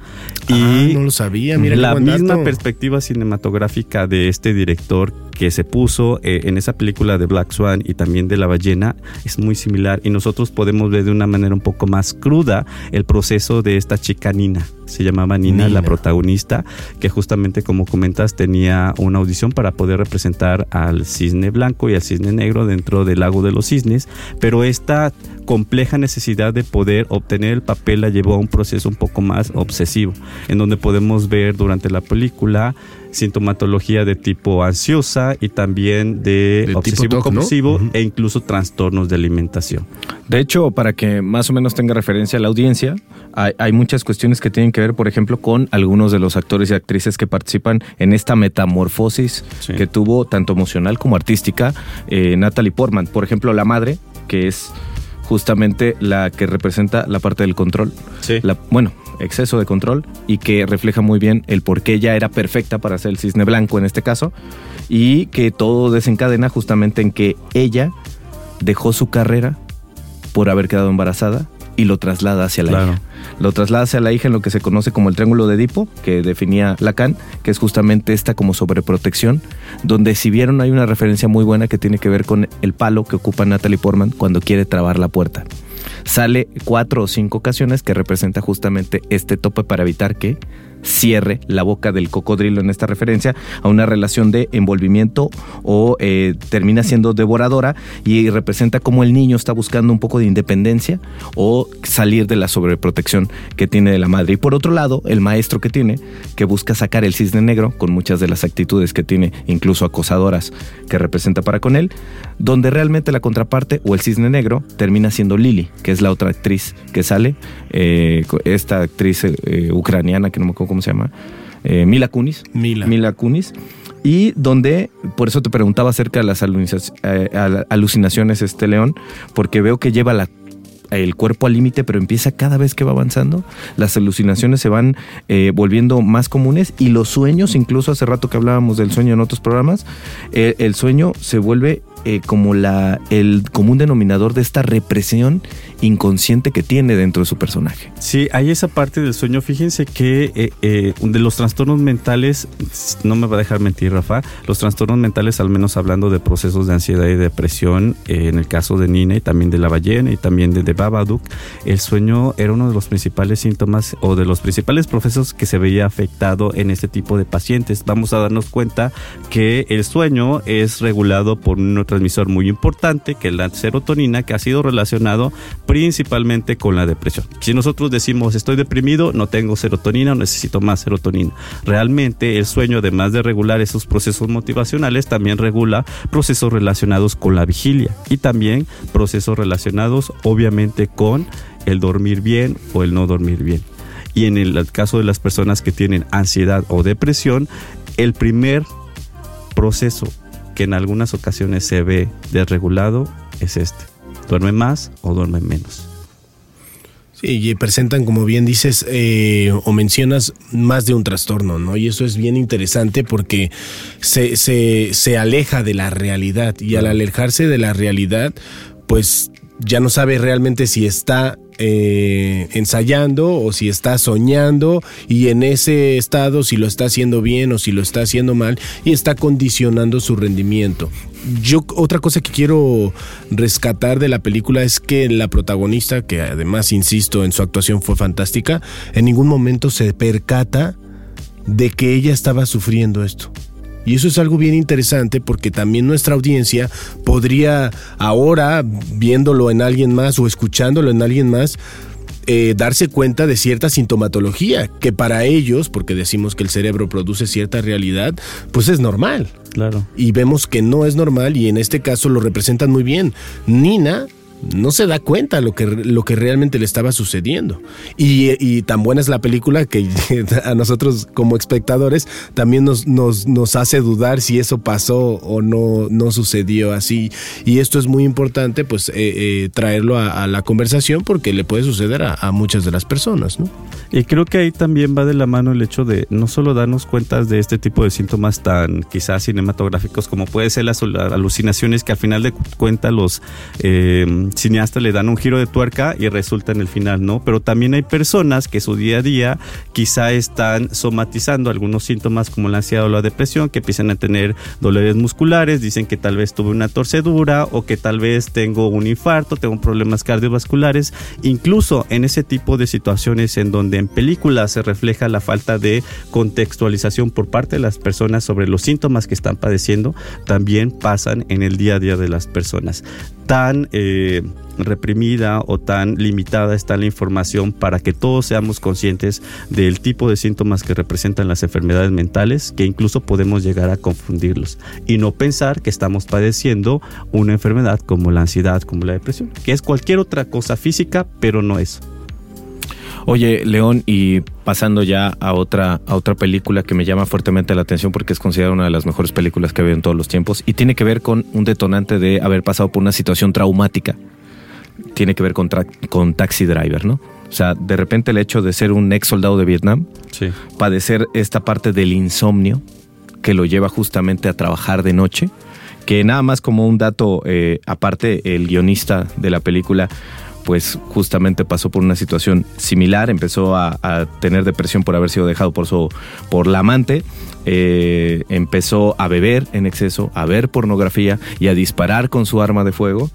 Ah, y no lo sabía, mira la misma perspectiva cinematográfica de este director que se puso eh, en esa película de Black Swan y también de la ballena es muy similar y nosotros podemos ver de una manera un poco más cruda el proceso de esta chica Nina. Se llamaba Nina, la protagonista, que justamente como comentas tenía una audición para poder representar al cisne blanco y al cisne negro dentro del lago de los cisnes, pero esta compleja necesidad de poder obtener el papel la llevó a un proceso un poco más obsesivo, en donde podemos ver durante la película sintomatología de tipo ansiosa y también de, obsesivo compulsivo e incluso trastornos de alimentación. De hecho, para que más o menos tenga referencia a la audiencia, hay, muchas cuestiones que tienen que ver, por ejemplo, con algunos de los actores y actrices que participan en esta metamorfosis que tuvo tanto emocional como artística eh, Natalie Portman. Por ejemplo, la madre, que es justamente la que representa la parte del control. La, bueno, exceso de control y que refleja muy bien el por qué ella era perfecta para ser el cisne blanco en este caso y que todo desencadena justamente en que ella dejó su carrera por haber quedado embarazada y lo traslada hacia la hija. Lo traslada hacia la hija en lo que se conoce como el triángulo de Edipo, que definía Lacan, que es justamente esta como sobreprotección, donde si vieron hay una referencia muy buena que tiene que ver con el palo que ocupa Natalie Portman cuando quiere trabar la puerta. Sale cuatro o cinco ocasiones que representa justamente este tope para evitar que cierre la boca del cocodrilo en esta referencia a una relación de envolvimiento o eh, termina siendo devoradora y representa como el niño está buscando un poco de independencia o salir de la sobreprotección que tiene de la madre. Y por otro lado, el maestro que tiene, que busca sacar el cisne negro con muchas de las actitudes que tiene, incluso acosadoras, que representa para con él, donde realmente la contraparte o el cisne negro termina siendo Lily, que es la otra actriz que sale, eh, esta actriz eh, ucraniana que no me acuerdo cómo se llama, eh, Mila Kunis. Mila. Mila Kunis. Y donde, por eso te preguntaba acerca de las alucinaciones, este león, porque veo que lleva la el cuerpo al límite, pero empieza cada vez que va avanzando, las alucinaciones se van eh, volviendo más comunes y los sueños, incluso hace rato que hablábamos del sueño en otros programas, eh, el sueño se vuelve eh, como la, el común denominador de esta represión inconsciente que tiene dentro de su personaje. Sí, hay esa parte del sueño. Fíjense que eh, eh, de los trastornos mentales, no me va a dejar mentir Rafa, los trastornos mentales, al menos hablando de procesos de ansiedad y depresión, en el caso de Nina y también de la ballena y también de, de Babadook, el sueño era uno de los principales síntomas o de los principales procesos que se veía afectado en este tipo de pacientes. Vamos a darnos cuenta que el sueño es regulado por un transmisor muy importante, que es la serotonina, que ha sido relacionado principalmente con la depresión. Si nosotros decimos estoy deprimido, no tengo serotonina, necesito más serotonina. Realmente el sueño, además de regular esos procesos motivacionales, también regula procesos relacionados con la vigilia y también procesos relacionados obviamente con el dormir bien o el no dormir bien. Y en el caso de las personas que tienen ansiedad o depresión, el primer proceso que en algunas ocasiones se ve desregulado es este. Duerme más o duerme menos. Sí, y presentan, como bien dices, eh, o mencionas, más de un trastorno, ¿no? Y eso es bien interesante porque se, se, se aleja de la realidad. Y al alejarse de la realidad, pues ya no sabe realmente si está eh, ensayando o si está soñando y en ese estado si lo está haciendo bien o si lo está haciendo mal y está condicionando su rendimiento. Yo otra cosa que quiero rescatar de la película es que la protagonista, que además insisto en su actuación fue fantástica, en ningún momento se percata de que ella estaba sufriendo esto. Y eso es algo bien interesante porque también nuestra audiencia podría ahora, viéndolo en alguien más o escuchándolo en alguien más, eh, darse cuenta de cierta sintomatología, que para ellos, porque decimos que el cerebro produce cierta realidad, pues es normal. Claro. Y vemos que no es normal y en este caso lo representan muy bien. Nina no se da cuenta lo que, lo que realmente le estaba sucediendo. Y, tan buena es la película que a nosotros como espectadores también nos, nos, nos hace dudar si eso pasó o no, no sucedió así. Y esto es muy importante, pues, eh, eh, traerlo a, la conversación porque le puede suceder a, muchas de las personas, ¿no? Y creo que ahí también va de la mano el hecho de no solo darnos cuenta de este tipo de síntomas tan quizás cinematográficos como puede ser las alucinaciones que al final de cuentas los... Eh, cineastas le dan un giro de tuerca y resulta en el final, ¿no? Pero también hay personas que su día a día quizá están somatizando algunos síntomas como la ansiedad o la depresión, que empiezan a tener dolores musculares, dicen que tal vez tuve una torcedura o que tal vez tengo un infarto, tengo problemas cardiovasculares, incluso en ese tipo de situaciones en donde en películas se refleja la falta de contextualización por parte de las personas sobre los síntomas que están padeciendo, también pasan en el día a día de las personas tan eh, reprimida o tan limitada está la información para que todos seamos conscientes del tipo de síntomas que representan las enfermedades mentales, que incluso podemos llegar a confundirlos y no pensar que estamos padeciendo una enfermedad como la ansiedad, como la depresión, que es cualquier otra cosa física, pero no es. Oye, León, y pasando ya a otra, a otra película que me llama fuertemente la atención porque es considerada una de las mejores películas que ha habido en todos los tiempos y tiene que ver con un detonante de haber pasado por una situación traumática. Tiene que ver con, con Taxi Driver, ¿no? O sea, de repente el hecho de ser un ex soldado de Vietnam, padecer esta parte del insomnio que lo lleva justamente a trabajar de noche, que nada más como un dato eh, aparte, el guionista de la película pues justamente pasó por una situación similar, empezó a, tener depresión por haber sido dejado por su por la amante, eh, empezó a beber en exceso, a ver pornografía y a disparar con su arma de fuego.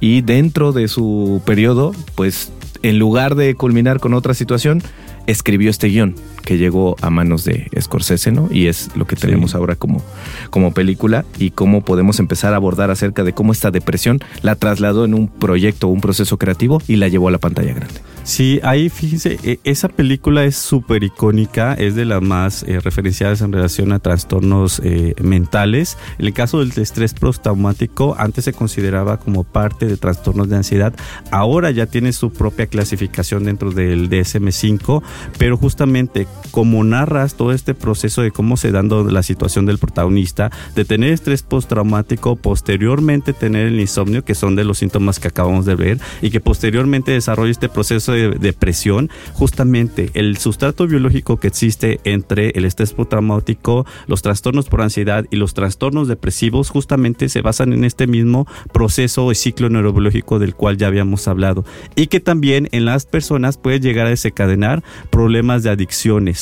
Y dentro de su periodo, pues en lugar de culminar con otra situación, escribió este guion que llegó a manos de Scorsese, ¿no? Y es lo que tenemos ahora como, como película y cómo podemos empezar a abordar acerca de cómo esta depresión la trasladó en un proyecto, un proceso creativo y la llevó a la pantalla grande. Sí, ahí fíjense, e, esa película es súper icónica, es de las más eh, referenciadas en relación a trastornos eh, mentales. En el caso del estrés postraumático, antes se consideraba como parte de trastornos de ansiedad, ahora ya tiene su propia clasificación dentro del DSM5, pero justamente como narras todo este proceso de cómo se dando la situación del protagonista, de tener estrés postraumático, posteriormente tener el insomnio, que son de los síntomas que acabamos de ver, y que posteriormente desarrolla este proceso de depresión, justamente el sustrato biológico que existe entre el estrés postraumático, los trastornos por ansiedad y los trastornos depresivos, justamente se basan en este mismo proceso o ciclo neurobiológico del cual ya habíamos hablado y que también en las personas puede llegar a desencadenar problemas de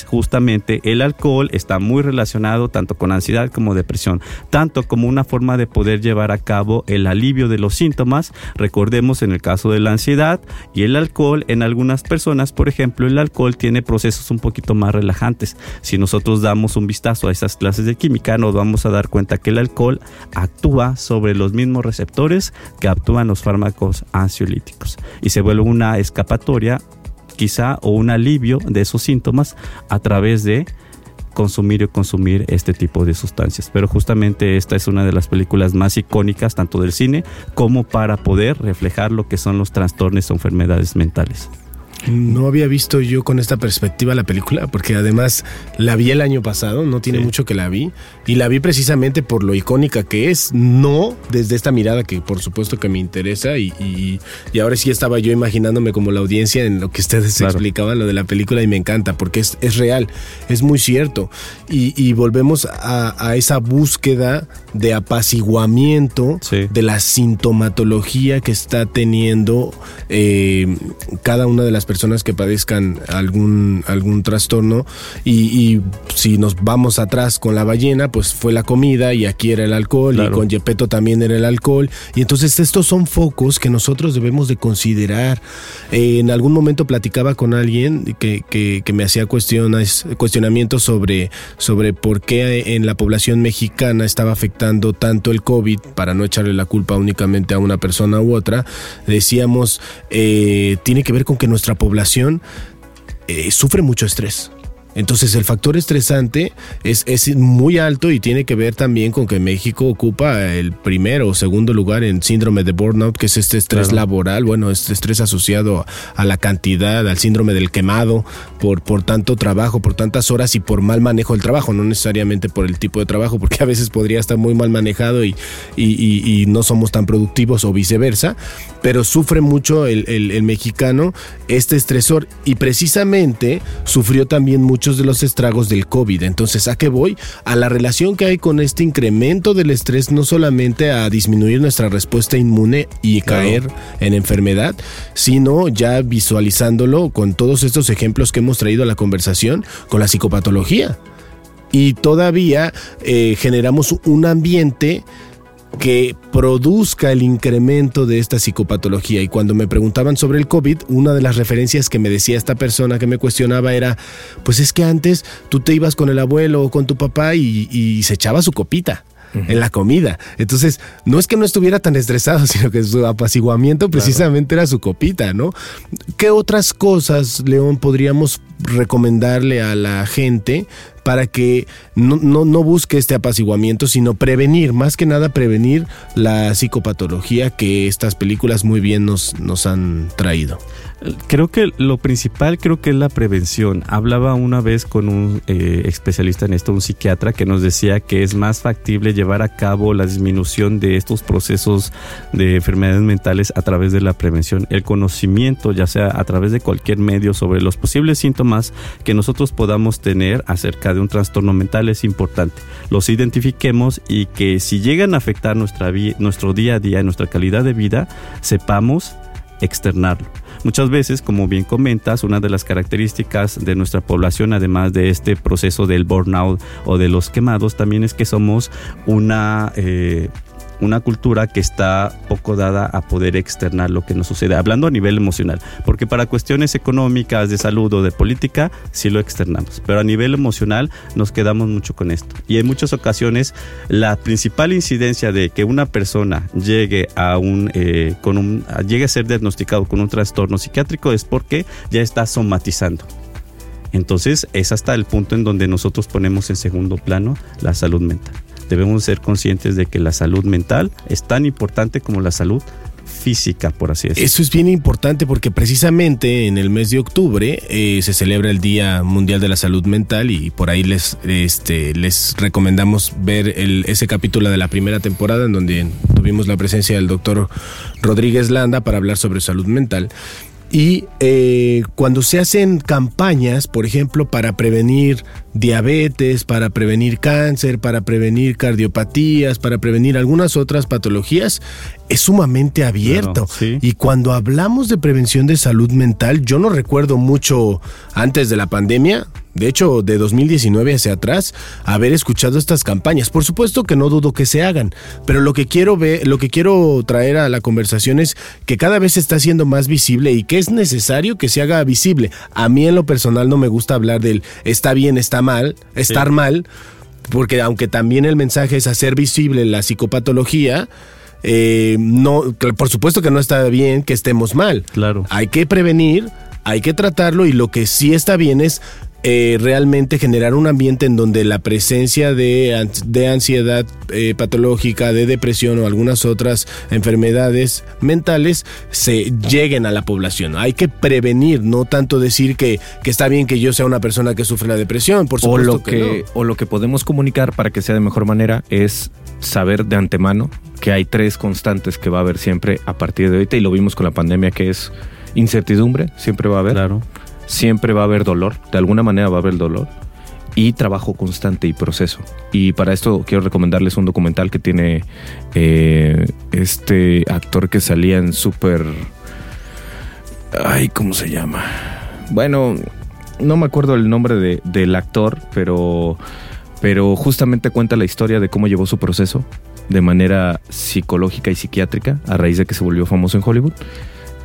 Justamente el alcohol está muy relacionado tanto con ansiedad como depresión, tanto como una forma de poder llevar a cabo el alivio de los síntomas. Recordemos en el caso de la ansiedad y el alcohol en algunas personas, por ejemplo, el alcohol tiene procesos un poquito más relajantes. Si nosotros damos un vistazo a esas clases de química, nos vamos a dar cuenta que el alcohol actúa sobre los mismos receptores que actúan los fármacos ansiolíticos y se vuelve una escapatoria quizá o un alivio de esos síntomas a través de consumir o consumir este tipo de sustancias. Pero justamente esta es una de las películas más icónicas tanto del cine como para poder reflejar lo que son los trastornos o enfermedades mentales. No había visto yo con esta perspectiva la película, porque además la vi el año pasado, no tiene mucho que la vi, y la vi precisamente por lo icónica que es, no desde esta mirada que por supuesto que me interesa, y, y, ahora sí estaba yo imaginándome como la audiencia en lo que ustedes explicaban, lo de la película, y me encanta, porque es, es real, es muy cierto, y, volvemos a, esa búsqueda de apaciguamiento de la sintomatología que está teniendo eh, cada una de las personas personas que padezcan algún, algún trastorno y, si nos vamos atrás con la ballena, pues fue la comida y aquí era el alcohol y con Yepeto también era el alcohol y entonces estos son focos que nosotros debemos de considerar. Eh, en algún momento platicaba con alguien que, que, me hacía cuestiones, cuestionamientos sobre, sobre por qué en la población mexicana estaba afectando tanto el COVID, para no echarle la culpa únicamente a una persona u otra, decíamos, eh, tiene que ver con que nuestra población eh, sufre mucho estrés. Entonces el factor estresante es, es, muy alto y tiene que ver también con que México ocupa el primero o segundo lugar en síndrome de burnout, que es este estrés laboral, bueno, este estrés asociado a la cantidad, al síndrome del quemado, por, por tanto trabajo, por tantas horas y por mal manejo del trabajo, no necesariamente por el tipo de trabajo, porque a veces podría estar muy mal manejado y, y, no somos tan productivos o viceversa, pero sufre mucho el, el mexicano este estresor y precisamente sufrió también mucho muchos de los estragos del COVID. Entonces, ¿a qué voy? A la relación que hay con este incremento del estrés, no solamente a disminuir nuestra respuesta inmune y caer en enfermedad, sino ya visualizándolo con todos estos ejemplos que hemos traído a la conversación con la psicopatología. Y todavía eh, generamos un ambiente que produzca el incremento de esta psicopatología. Y cuando me preguntaban sobre el COVID, una de las referencias que me decía esta persona que me cuestionaba era, pues es que antes tú te ibas con el abuelo o con tu papá y, se echaba su copita. en la comida. Entonces, no es que no estuviera tan estresado, sino que su apaciguamiento precisamente era su copita, ¿no? ¿Qué otras cosas, León, podríamos recomendarle a la gente para que no, no, busque este apaciguamiento, sino prevenir, más que nada prevenir la psicopatología que estas películas muy bien nos, nos han traído. Creo que lo principal creo que es la prevención. Hablaba una vez con un eh, especialista en esto, un psiquiatra, que nos decía que es más factible llevar a cabo la disminución de estos procesos de enfermedades mentales a través de la prevención. El conocimiento, ya sea a través de cualquier medio sobre los posibles síntomas que nosotros podamos tener acerca de un trastorno mental es importante. Los identifiquemos y que si llegan a afectar nuestra nuestro día a día, nuestra calidad de vida, sepamos externarlo. Muchas veces, como bien comentas, una de las características de nuestra población, además de este proceso del burnout o de los quemados, también es que somos una... Eh, una cultura que está poco dada a poder externar lo que nos sucede, hablando a nivel emocional, porque para cuestiones económicas, de salud o de política, sí lo externamos, pero a nivel emocional nos quedamos mucho con esto. Y en muchas ocasiones la principal incidencia de que una persona llegue a un, eh, con un, llegue a ser diagnosticado con un trastorno psiquiátrico es porque ya está somatizando. Entonces es hasta el punto en donde nosotros ponemos en segundo plano la salud mental debemos ser conscientes de que la salud mental es tan importante como la salud física, por así decirlo. Eso es bien importante porque precisamente en el mes de octubre eh, se celebra el Día Mundial de la Salud Mental y por ahí les, este, les recomendamos ver el, ese capítulo de la primera temporada en donde tuvimos la presencia del doctor Rodríguez Landa para hablar sobre salud mental. Y eh, cuando se hacen campañas, por ejemplo, para prevenir diabetes, para prevenir cáncer, para prevenir cardiopatías, para prevenir algunas otras patologías, es sumamente abierto. Y cuando hablamos de prevención de salud mental, yo no recuerdo mucho antes de la pandemia, de hecho, de 2019 hacia atrás, haber escuchado estas campañas. Por supuesto que no dudo que se hagan, pero lo que quiero ver, lo que quiero traer a la conversación es que cada vez se está haciendo más visible y que es necesario que se haga visible. A mí en lo personal no me gusta hablar del está bien, está mal, estar mal, porque aunque también el mensaje es hacer visible la psicopatología, eh, no, por supuesto que no está bien que estemos mal. Claro. Hay que prevenir, hay que tratarlo y lo que sí está bien es eh, realmente generar un ambiente en donde la presencia de, de ansiedad eh, patológica, de depresión o algunas otras enfermedades mentales se lleguen a la población. Hay que prevenir, no tanto decir que, que está bien que yo sea una persona que sufre la depresión, por supuesto. O lo que, o lo que podemos comunicar para que sea de mejor manera es saber de antemano que hay tres constantes que va a haber siempre a partir de ahorita y lo vimos con la pandemia que es incertidumbre, siempre va a haber. Claro siempre va a haber dolor, de alguna manera va a haber dolor, y trabajo constante y proceso. Y para esto quiero recomendarles un documental que tiene eh, este actor que salía en Super... Ay, ¿cómo se llama? Bueno, no me acuerdo el nombre de, del actor, pero, pero justamente cuenta la historia de cómo llevó su proceso de manera psicológica y psiquiátrica a raíz de que se volvió famoso en Hollywood.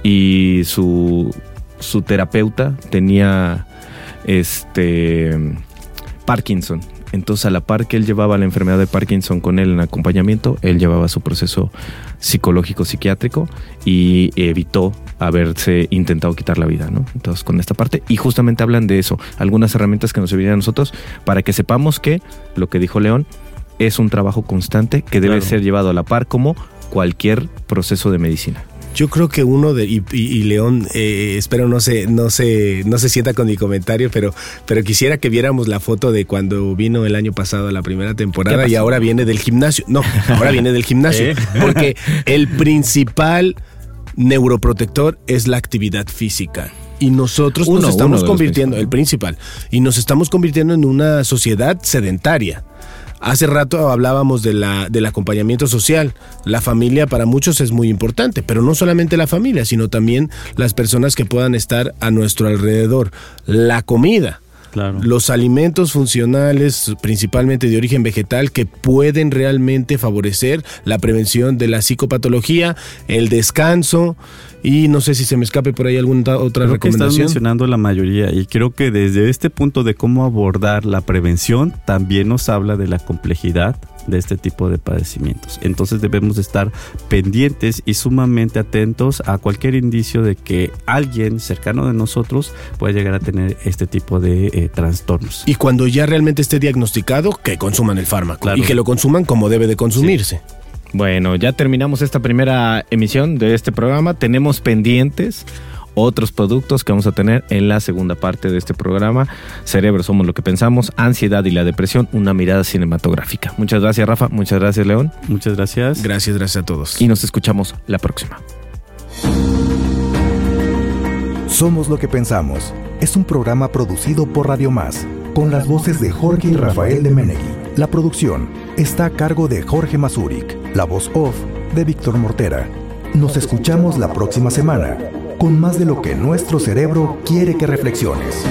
Y su, su terapeuta tenía este Parkinson. Entonces, a la par que él llevaba la enfermedad de Parkinson con él en acompañamiento, él llevaba su proceso psicológico psiquiátrico y evitó haberse intentado quitar la vida, ¿no? Entonces, con esta parte y justamente hablan de eso, algunas herramientas que nos servirían a nosotros para que sepamos que lo que dijo León es un trabajo constante que debe ser llevado a la par como cualquier proceso de medicina. Yo creo que uno de y, León, eh, espero no se no se no se sienta con mi comentario, pero pero quisiera que viéramos la foto de cuando vino el año pasado la primera temporada y ahora viene del gimnasio. No, ahora viene del gimnasio, ¿Eh? porque el principal neuroprotector es la actividad física y nosotros nos estamos convirtiendo, el principal, y nos estamos convirtiendo en una sociedad sedentaria. Hace rato hablábamos de la, del acompañamiento social. La familia para muchos es muy importante, pero no solamente la familia, sino también las personas que puedan estar a nuestro alrededor. La comida. Los alimentos funcionales, principalmente de origen vegetal, que pueden realmente favorecer la prevención de la psicopatología, el descanso, y no sé si se me escape por ahí alguna otra creo recomendación. estás mencionando la mayoría y creo que desde este punto de cómo abordar la prevención también nos habla de la complejidad de este tipo de padecimientos. Entonces debemos estar pendientes y sumamente atentos a cualquier indicio de que alguien cercano de nosotros pueda llegar a tener este tipo de eh, trastornos. Y cuando ya realmente esté diagnosticado, que consuman el fármaco y que lo consuman como debe de consumirse. Bueno, ya terminamos esta primera emisión de este programa. Tenemos pendientes otros productos que vamos a tener en la segunda parte de este programa. Cerebro somos lo que pensamos, ansiedad y la depresión, una mirada cinematográfica. Muchas gracias Rafa, muchas gracias León. Muchas gracias. Gracias, gracias a todos. Y nos escuchamos la próxima. Somos lo que pensamos. Es un programa producido por Radio Más, con las voces de Jorge y Rafael de Menegui. La producción está a cargo de Jorge Mazuric, la voz off de Víctor Mortera. Nos escuchamos la próxima semana con más de lo que nuestro cerebro quiere que reflexiones.